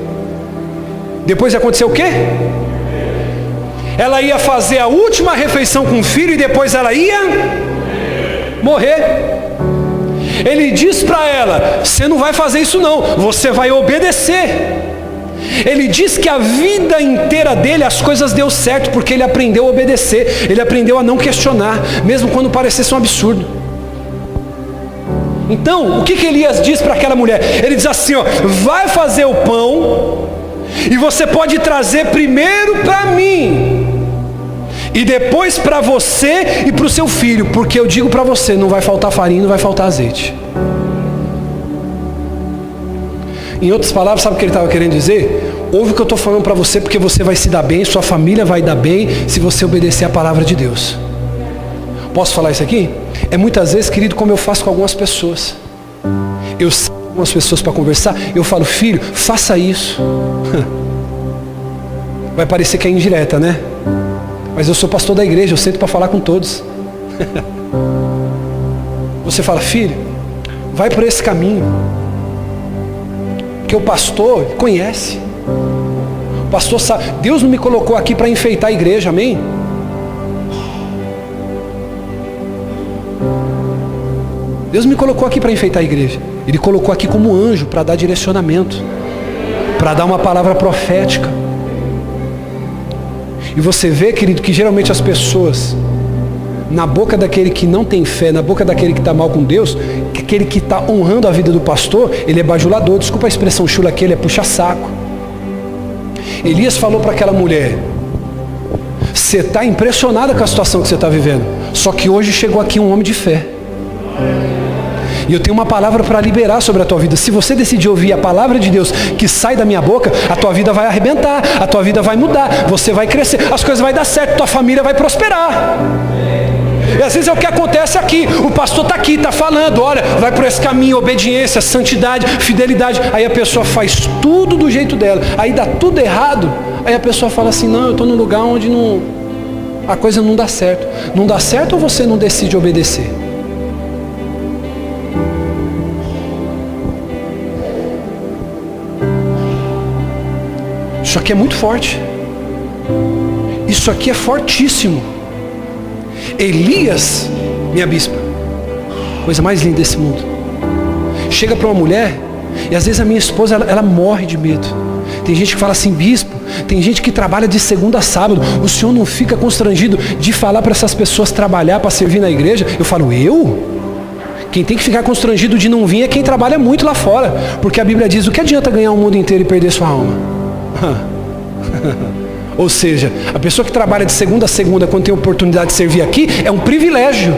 Depois aconteceu o quê? Ela ia fazer a última refeição com o filho e depois ela ia morrer. Ele diz para ela: Você não vai fazer isso, não, você vai obedecer. Ele diz que a vida inteira dele as coisas deu certo porque ele aprendeu a obedecer, ele aprendeu a não questionar, mesmo quando parecesse um absurdo. Então, o que, que Elias diz para aquela mulher? Ele diz assim: ó, vai fazer o pão e você pode trazer primeiro para mim. E depois para você e para o seu filho, porque eu digo para você, não vai faltar farinha, não vai faltar azeite. Em outras palavras, sabe o que ele estava querendo dizer? Ouve o que eu estou falando para você, porque você vai se dar bem, sua família vai dar bem, se você obedecer a palavra de Deus. Posso falar isso aqui? É muitas vezes, querido, como eu faço com algumas pessoas. Eu algumas pessoas para conversar, eu falo, filho, faça isso. Vai parecer que é indireta, né? Mas eu sou pastor da igreja, eu sento para falar com todos. Você fala, filho, vai por esse caminho. Porque o pastor conhece. O pastor sabe. Deus não me colocou aqui para enfeitar a igreja, amém? Deus me colocou aqui para enfeitar a igreja. Ele colocou aqui como anjo para dar direcionamento, para dar uma palavra profética. E você vê, querido, que geralmente as pessoas na boca daquele que não tem fé, na boca daquele que está mal com Deus, aquele que está honrando a vida do pastor, ele é bajulador. Desculpa a expressão chula aqui, ele é puxa-saco. Elias falou para aquela mulher: Você está impressionada com a situação que você está vivendo. Só que hoje chegou aqui um homem de fé. E eu tenho uma palavra para liberar sobre a tua vida. Se você decidir ouvir a palavra de Deus que sai da minha boca, a tua vida vai arrebentar, a tua vida vai mudar, você vai crescer, as coisas vão dar certo, tua família vai prosperar. E às vezes é o que acontece aqui. O pastor está aqui, está falando, olha, vai por esse caminho, obediência, santidade, fidelidade. Aí a pessoa faz tudo do jeito dela. Aí dá tudo errado. Aí a pessoa fala assim, não, eu estou num lugar onde não, a coisa não dá certo. Não dá certo ou você não decide obedecer? Isso aqui é muito forte. Isso aqui é fortíssimo. Elias, minha bispa, coisa mais linda desse mundo. Chega para uma mulher, e às vezes a minha esposa ela, ela, morre de medo. Tem gente que fala assim, bispo, tem gente que trabalha de segunda a sábado. O senhor não fica constrangido de falar para essas pessoas trabalhar para servir na igreja? Eu falo, eu? Quem tem que ficar constrangido de não vir é quem trabalha muito lá fora. Porque a Bíblia diz: o que adianta ganhar o mundo inteiro e perder sua alma? Ou seja, a pessoa que trabalha de segunda a segunda, quando tem oportunidade de servir aqui, é um privilégio.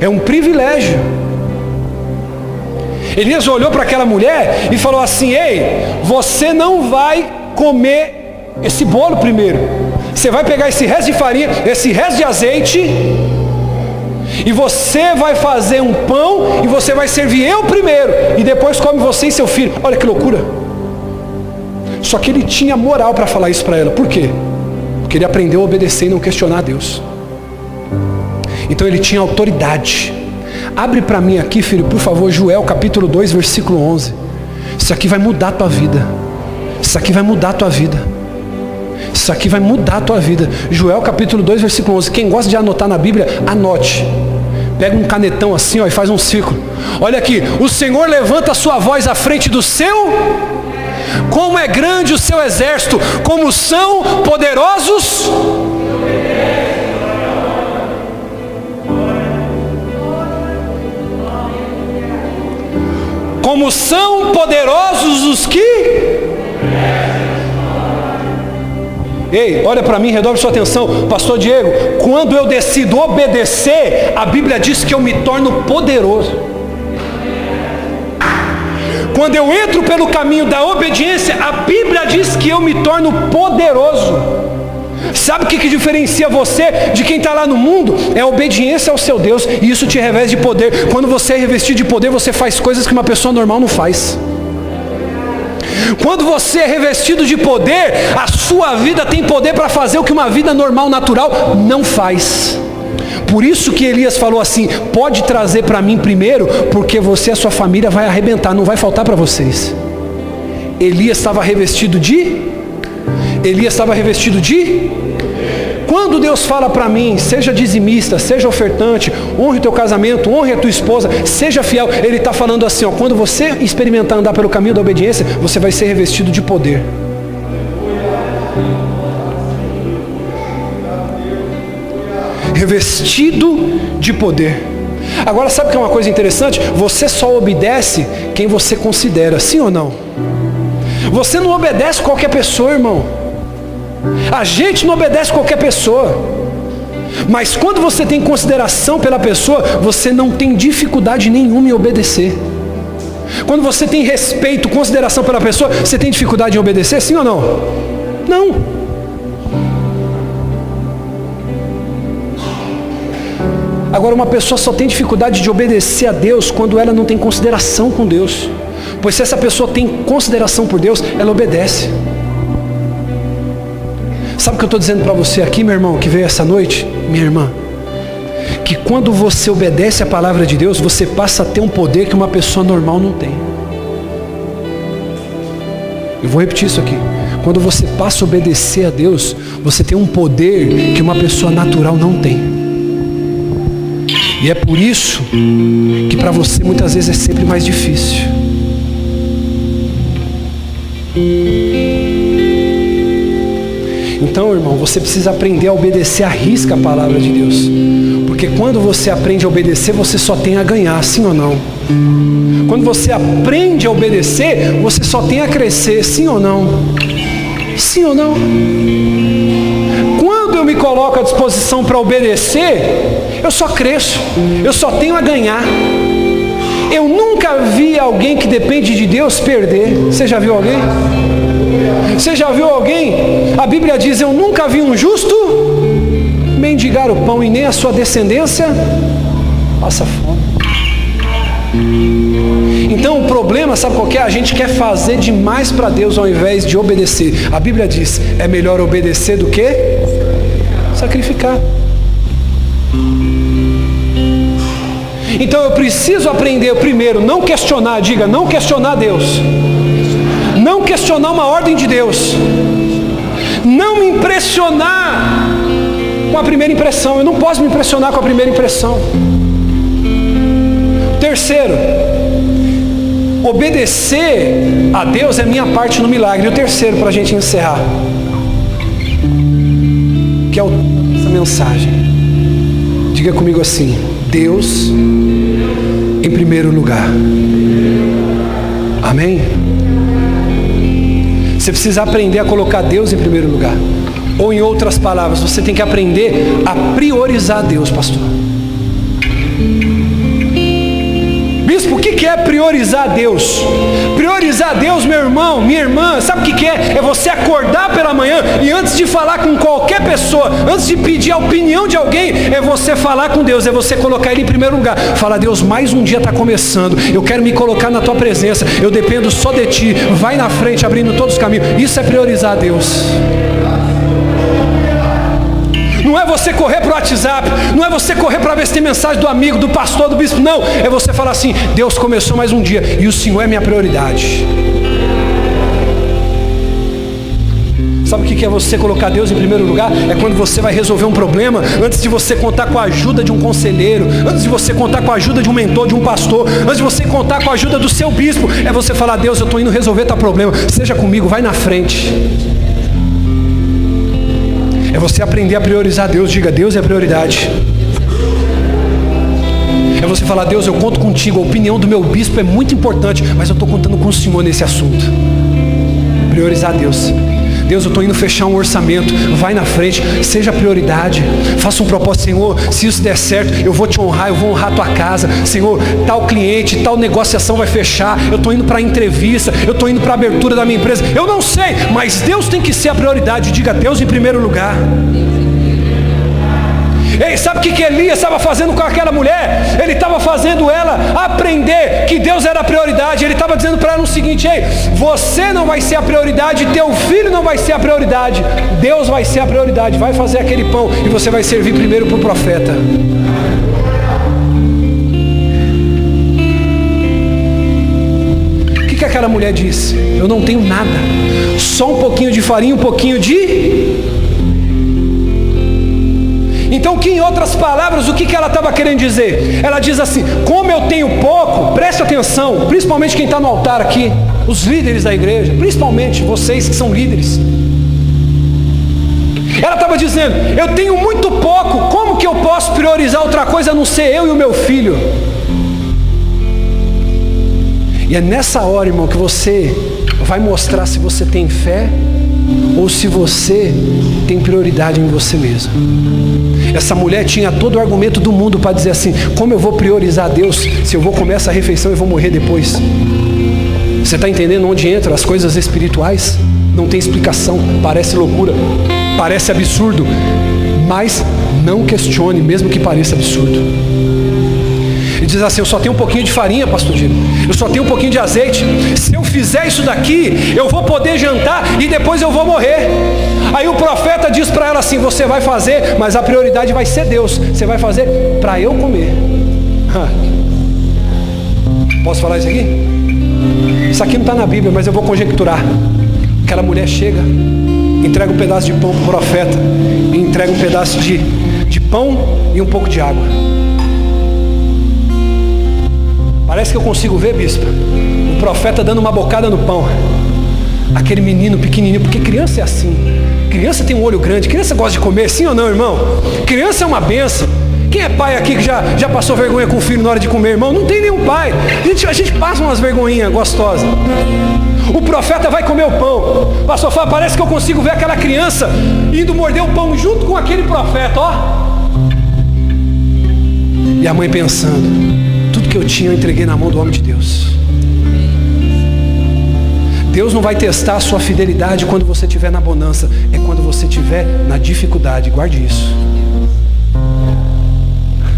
É um privilégio. Elias olhou para aquela mulher e falou assim: Ei, você não vai comer esse bolo primeiro. Você vai pegar esse resto de farinha, esse resto de azeite e você vai fazer um pão e você vai servir eu primeiro. E depois come você e seu filho. Olha que loucura. Só que ele tinha moral para falar isso para ela. Por quê? Porque ele aprendeu a obedecer e não questionar a Deus. Então ele tinha autoridade. Abre para mim aqui, filho, por favor, Joel capítulo 2, versículo 11. Isso aqui vai mudar a tua vida. Isso aqui vai mudar a tua vida. Isso aqui vai mudar a tua vida. Joel capítulo 2, versículo 11. Quem gosta de anotar na Bíblia, anote. Pega um canetão assim ó, e faz um círculo. Olha aqui. O Senhor levanta a sua voz à frente do seu. Como é grande o seu exército. Como são poderosos. Como são poderosos os que Ei, olha para mim, redobre sua atenção, Pastor Diego. Quando eu decido obedecer, a Bíblia diz que eu me torno poderoso. Quando eu entro pelo caminho da obediência, a Bíblia diz que eu me torno poderoso. Sabe o que, que diferencia você de quem está lá no mundo? É a obediência ao seu Deus, e isso te reveste de poder. Quando você é revestido de poder, você faz coisas que uma pessoa normal não faz. Quando você é revestido de poder, a sua vida tem poder para fazer o que uma vida normal, natural não faz. Por isso que Elias falou assim: pode trazer para mim primeiro, porque você e a sua família vai arrebentar, não vai faltar para vocês. Elias estava revestido de. Elias estava revestido de quando Deus fala para mim, seja dizimista, seja ofertante, honre o teu casamento, honre a tua esposa, seja fiel, Ele está falando assim: ó, quando você experimentar andar pelo caminho da obediência, você vai ser revestido de poder. Revestido de poder. Agora, sabe que é uma coisa interessante? Você só obedece quem você considera, sim ou não? Você não obedece qualquer pessoa, irmão. A gente não obedece qualquer pessoa. Mas quando você tem consideração pela pessoa, você não tem dificuldade nenhuma em obedecer. Quando você tem respeito, consideração pela pessoa, você tem dificuldade em obedecer, sim ou não? Não. Agora, uma pessoa só tem dificuldade de obedecer a Deus quando ela não tem consideração com Deus. Pois se essa pessoa tem consideração por Deus, ela obedece. Sabe o que eu estou dizendo para você aqui, meu irmão, que veio essa noite? Minha irmã. Que quando você obedece a palavra de Deus, você passa a ter um poder que uma pessoa normal não tem. Eu vou repetir isso aqui. Quando você passa a obedecer a Deus, você tem um poder que uma pessoa natural não tem. E é por isso que para você muitas vezes é sempre mais difícil. Então, irmão, você precisa aprender a obedecer a risca a palavra de Deus. Porque quando você aprende a obedecer, você só tem a ganhar, sim ou não? Quando você aprende a obedecer, você só tem a crescer, sim ou não? Sim ou não? Quando eu me coloco à disposição para obedecer, eu só cresço, eu só tenho a ganhar. Eu nunca vi alguém que depende de Deus perder. Você já viu alguém? Você já viu alguém? A Bíblia diz: Eu nunca vi um justo mendigar o pão e nem a sua descendência passa fome. Então o problema, sabe qual é? A gente quer fazer demais para Deus ao invés de obedecer. A Bíblia diz: é melhor obedecer do que sacrificar. Então eu preciso aprender primeiro, não questionar, diga, não questionar Deus. Não questionar uma ordem de Deus. Não me impressionar com a primeira impressão. Eu não posso me impressionar com a primeira impressão. Terceiro, obedecer a Deus é minha parte no milagre. E o terceiro, para a gente encerrar, que é o, essa mensagem. Diga comigo assim: Deus em primeiro lugar. Amém? Você precisa aprender a colocar Deus em primeiro lugar. Ou em outras palavras, você tem que aprender a priorizar Deus, pastor. Que é priorizar Deus? Priorizar Deus, meu irmão, minha irmã, sabe o que é? É você acordar pela manhã e antes de falar com qualquer pessoa, antes de pedir a opinião de alguém, é você falar com Deus, é você colocar Ele em primeiro lugar. Fala, Deus, mais um dia está começando, eu quero me colocar na Tua presença, eu dependo só de Ti, vai na frente abrindo todos os caminhos. Isso é priorizar Deus. Não é você correr para o WhatsApp, não é você correr para ver se tem mensagem do amigo, do pastor, do bispo, não. É você falar assim: Deus começou mais um dia e o Senhor é minha prioridade. Sabe o que é você colocar Deus em primeiro lugar? É quando você vai resolver um problema, antes de você contar com a ajuda de um conselheiro, antes de você contar com a ajuda de um mentor, de um pastor, antes de você contar com a ajuda do seu bispo, é você falar: Deus, eu estou indo resolver teu problema, seja comigo, vai na frente. Você aprender a priorizar Deus. Diga, Deus é a prioridade. É você falar, Deus, eu conto contigo. A opinião do meu bispo é muito importante, mas eu estou contando com o Senhor nesse assunto. Priorizar Deus. Deus, eu estou indo fechar um orçamento. Vai na frente, seja prioridade. Faça um propósito, Senhor. Se isso der certo, eu vou te honrar, eu vou honrar a tua casa. Senhor, tal cliente, tal negociação vai fechar. Eu estou indo para a entrevista, eu estou indo para a abertura da minha empresa. Eu não sei, mas Deus tem que ser a prioridade. Diga Deus em primeiro lugar. Ei, sabe o que, que Elias estava fazendo com aquela mulher? Ele fazendo ela aprender que Deus era a prioridade. Ele estava dizendo para ela o seguinte: Ei, você não vai ser a prioridade, teu filho não vai ser a prioridade, Deus vai ser a prioridade. Vai fazer aquele pão e você vai servir primeiro para o profeta. O que, que aquela mulher disse? Eu não tenho nada, só um pouquinho de farinha, um pouquinho de então, que em outras palavras, o que, que ela estava querendo dizer? Ela diz assim: como eu tenho pouco, preste atenção, principalmente quem está no altar aqui, os líderes da igreja, principalmente vocês que são líderes. Ela estava dizendo: eu tenho muito pouco, como que eu posso priorizar outra coisa a não ser eu e o meu filho? E é nessa hora, irmão, que você vai mostrar se você tem fé ou se você tem prioridade em você mesmo. Essa mulher tinha todo o argumento do mundo para dizer assim: como eu vou priorizar Deus se eu vou comer essa refeição e vou morrer depois? Você está entendendo onde entram as coisas espirituais? Não tem explicação, parece loucura, parece absurdo, mas não questione, mesmo que pareça absurdo e diz assim: Eu só tenho um pouquinho de farinha, pastor Dino. Eu só tenho um pouquinho de azeite. Se eu fizer isso daqui, eu vou poder jantar e depois eu vou morrer. Aí o profeta diz para ela assim: Você vai fazer, mas a prioridade vai ser Deus. Você vai fazer para eu comer. Posso falar isso aqui? Isso aqui não está na Bíblia, mas eu vou conjecturar. Aquela mulher chega, entrega um pedaço de pão para o profeta, e entrega um pedaço de, de pão e um pouco de água. Parece que eu consigo ver, bispo, o profeta dando uma bocada no pão. aquele menino pequenininho, porque criança é assim. Criança tem um olho grande, criança gosta de comer, sim ou não, irmão? Criança é uma benção. Quem é pai aqui que já, já passou vergonha com o filho na hora de comer, irmão? Não tem nenhum pai. A gente, a gente passa umas vergonhinhas gostosas. O profeta vai comer o pão. Pastor Fábio, parece que eu consigo ver aquela criança indo morder o pão junto com aquele profeta, ó. E a mãe pensando, que eu tinha eu entreguei na mão do homem de Deus. Deus não vai testar a sua fidelidade quando você estiver na bonança, é quando você estiver na dificuldade. Guarde isso.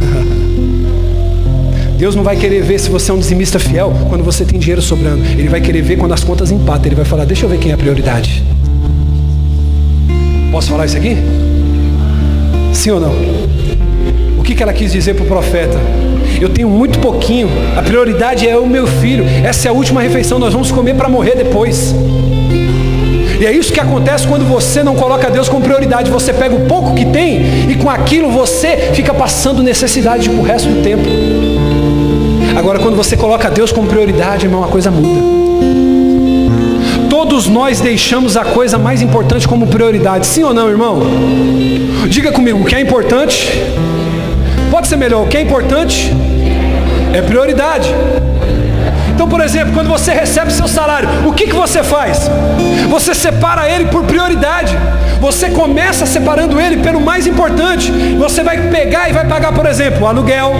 Deus não vai querer ver se você é um dizimista fiel quando você tem dinheiro sobrando. Ele vai querer ver quando as contas empatam. Ele vai falar: Deixa eu ver quem é a prioridade. Posso falar isso aqui? Sim ou não? Que, que ela quis dizer para o profeta? Eu tenho muito pouquinho. A prioridade é o meu filho. Essa é a última refeição. Nós vamos comer para morrer depois. E é isso que acontece quando você não coloca Deus como prioridade. Você pega o pouco que tem e com aquilo você fica passando necessidade para o resto do tempo. Agora, quando você coloca Deus como prioridade, irmão, a coisa muda. Todos nós deixamos a coisa mais importante como prioridade, sim ou não, irmão? Diga comigo, o que é importante? Pode ser melhor, o que é importante? É prioridade. Então, por exemplo, quando você recebe seu salário, o que, que você faz? Você separa ele por prioridade. Você começa separando ele pelo mais importante. Você vai pegar e vai pagar, por exemplo, o aluguel,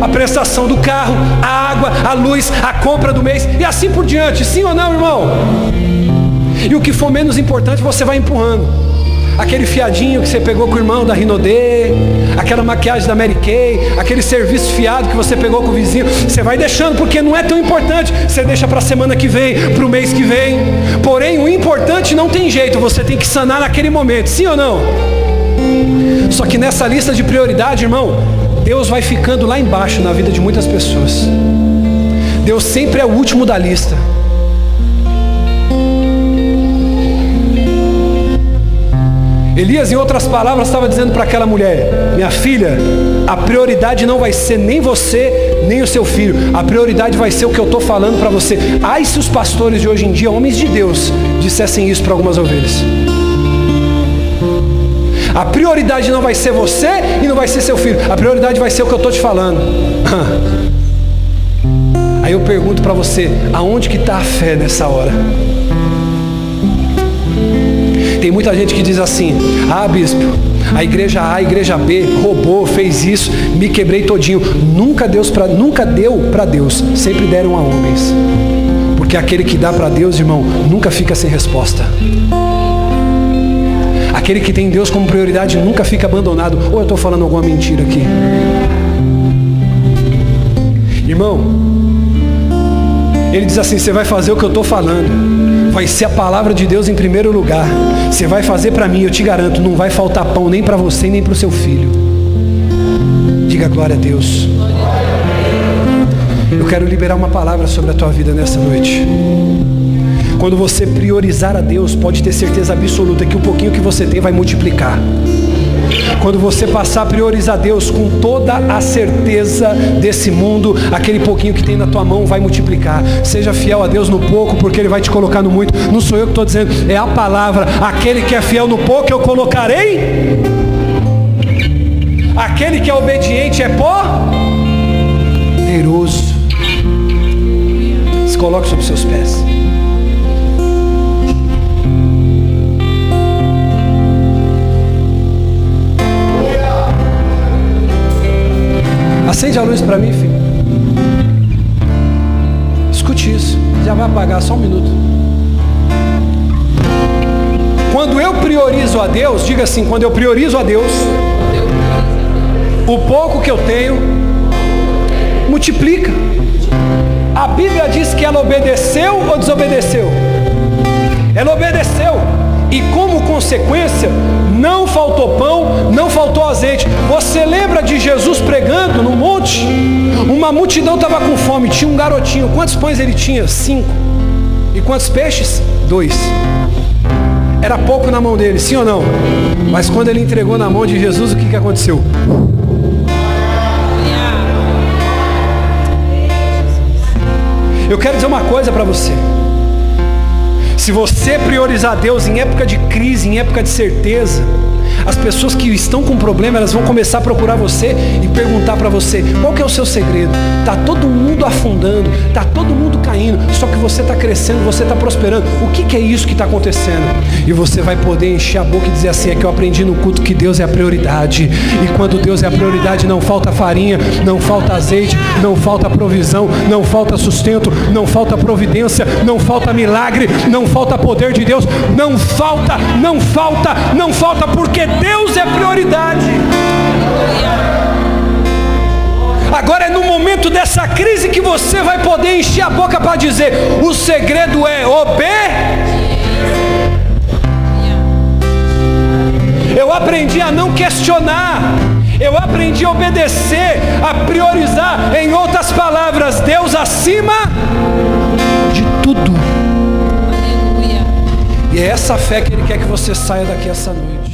a prestação do carro, a água, a luz, a compra do mês e assim por diante. Sim ou não, irmão? E o que for menos importante você vai empurrando aquele fiadinho que você pegou com o irmão da Rinodê, aquela maquiagem da Mary Kay, aquele serviço fiado que você pegou com o vizinho, você vai deixando porque não é tão importante. Você deixa para a semana que vem, para o mês que vem. Porém, o importante não tem jeito, você tem que sanar naquele momento, sim ou não? Só que nessa lista de prioridade, irmão, Deus vai ficando lá embaixo na vida de muitas pessoas. Deus sempre é o último da lista. Elias, em outras palavras, estava dizendo para aquela mulher: Minha filha, a prioridade não vai ser nem você, nem o seu filho. A prioridade vai ser o que eu estou falando para você. Ai, se os pastores de hoje em dia, homens de Deus, dissessem isso para algumas ovelhas. A prioridade não vai ser você e não vai ser seu filho. A prioridade vai ser o que eu estou te falando. Aí eu pergunto para você: aonde que está a fé nessa hora? Tem muita gente que diz assim: ah, bispo, a igreja A, a igreja B roubou, fez isso, me quebrei todinho. Nunca, Deus pra, nunca deu para Deus, sempre deram a homens. Porque aquele que dá para Deus, irmão, nunca fica sem resposta. Aquele que tem Deus como prioridade nunca fica abandonado. Ou eu estou falando alguma mentira aqui? Irmão, ele diz assim: você vai fazer o que eu estou falando vai ser a palavra de Deus em primeiro lugar. Você vai fazer para mim, eu te garanto, não vai faltar pão nem para você nem para o seu filho. Diga glória a Deus. Eu quero liberar uma palavra sobre a tua vida nessa noite. Quando você priorizar a Deus, pode ter certeza absoluta que o pouquinho que você tem vai multiplicar. Quando você passar a priorizar Deus com toda a certeza desse mundo, aquele pouquinho que tem na tua mão vai multiplicar. Seja fiel a Deus no pouco, porque Ele vai te colocar no muito. Não sou eu que estou dizendo, é a palavra. Aquele que é fiel no pouco, eu colocarei. Aquele que é obediente é poderoso. Se coloque sobre seus pés. Acende a luz para mim, filho. Escute isso. Já vai apagar só um minuto. Quando eu priorizo a Deus, diga assim: quando eu priorizo a Deus, o pouco que eu tenho multiplica. A Bíblia diz que ela obedeceu ou desobedeceu? Ela obedeceu. E como consequência, não faltou pão, não faltou azeite. Você lembra de Jesus pregando no monte? Uma multidão estava com fome, tinha um garotinho. Quantos pães ele tinha? Cinco. E quantos peixes? Dois. Era pouco na mão dele, sim ou não? Mas quando ele entregou na mão de Jesus, o que, que aconteceu? Eu quero dizer uma coisa para você. Se você priorizar Deus em época de crise, em época de certeza, as pessoas que estão com problema, elas vão começar a procurar você e perguntar para você, qual que é o seu segredo? Tá todo mundo afundando, tá todo mundo caindo, só que você está crescendo, você está prosperando. O que, que é isso que está acontecendo? E você vai poder encher a boca e dizer assim, é que eu aprendi no culto que Deus é a prioridade. E quando Deus é a prioridade, não falta farinha, não falta azeite, não falta provisão, não falta sustento, não falta providência, não falta milagre, não falta poder de Deus, não falta, não falta, não falta, porque Deus é prioridade. Agora é no momento dessa crise que você vai poder encher a boca para dizer: o segredo é obedecer. Eu aprendi a não questionar. Eu aprendi a obedecer, a priorizar. Em outras palavras, Deus acima de tudo. E é essa fé que Ele quer que você saia daqui essa noite.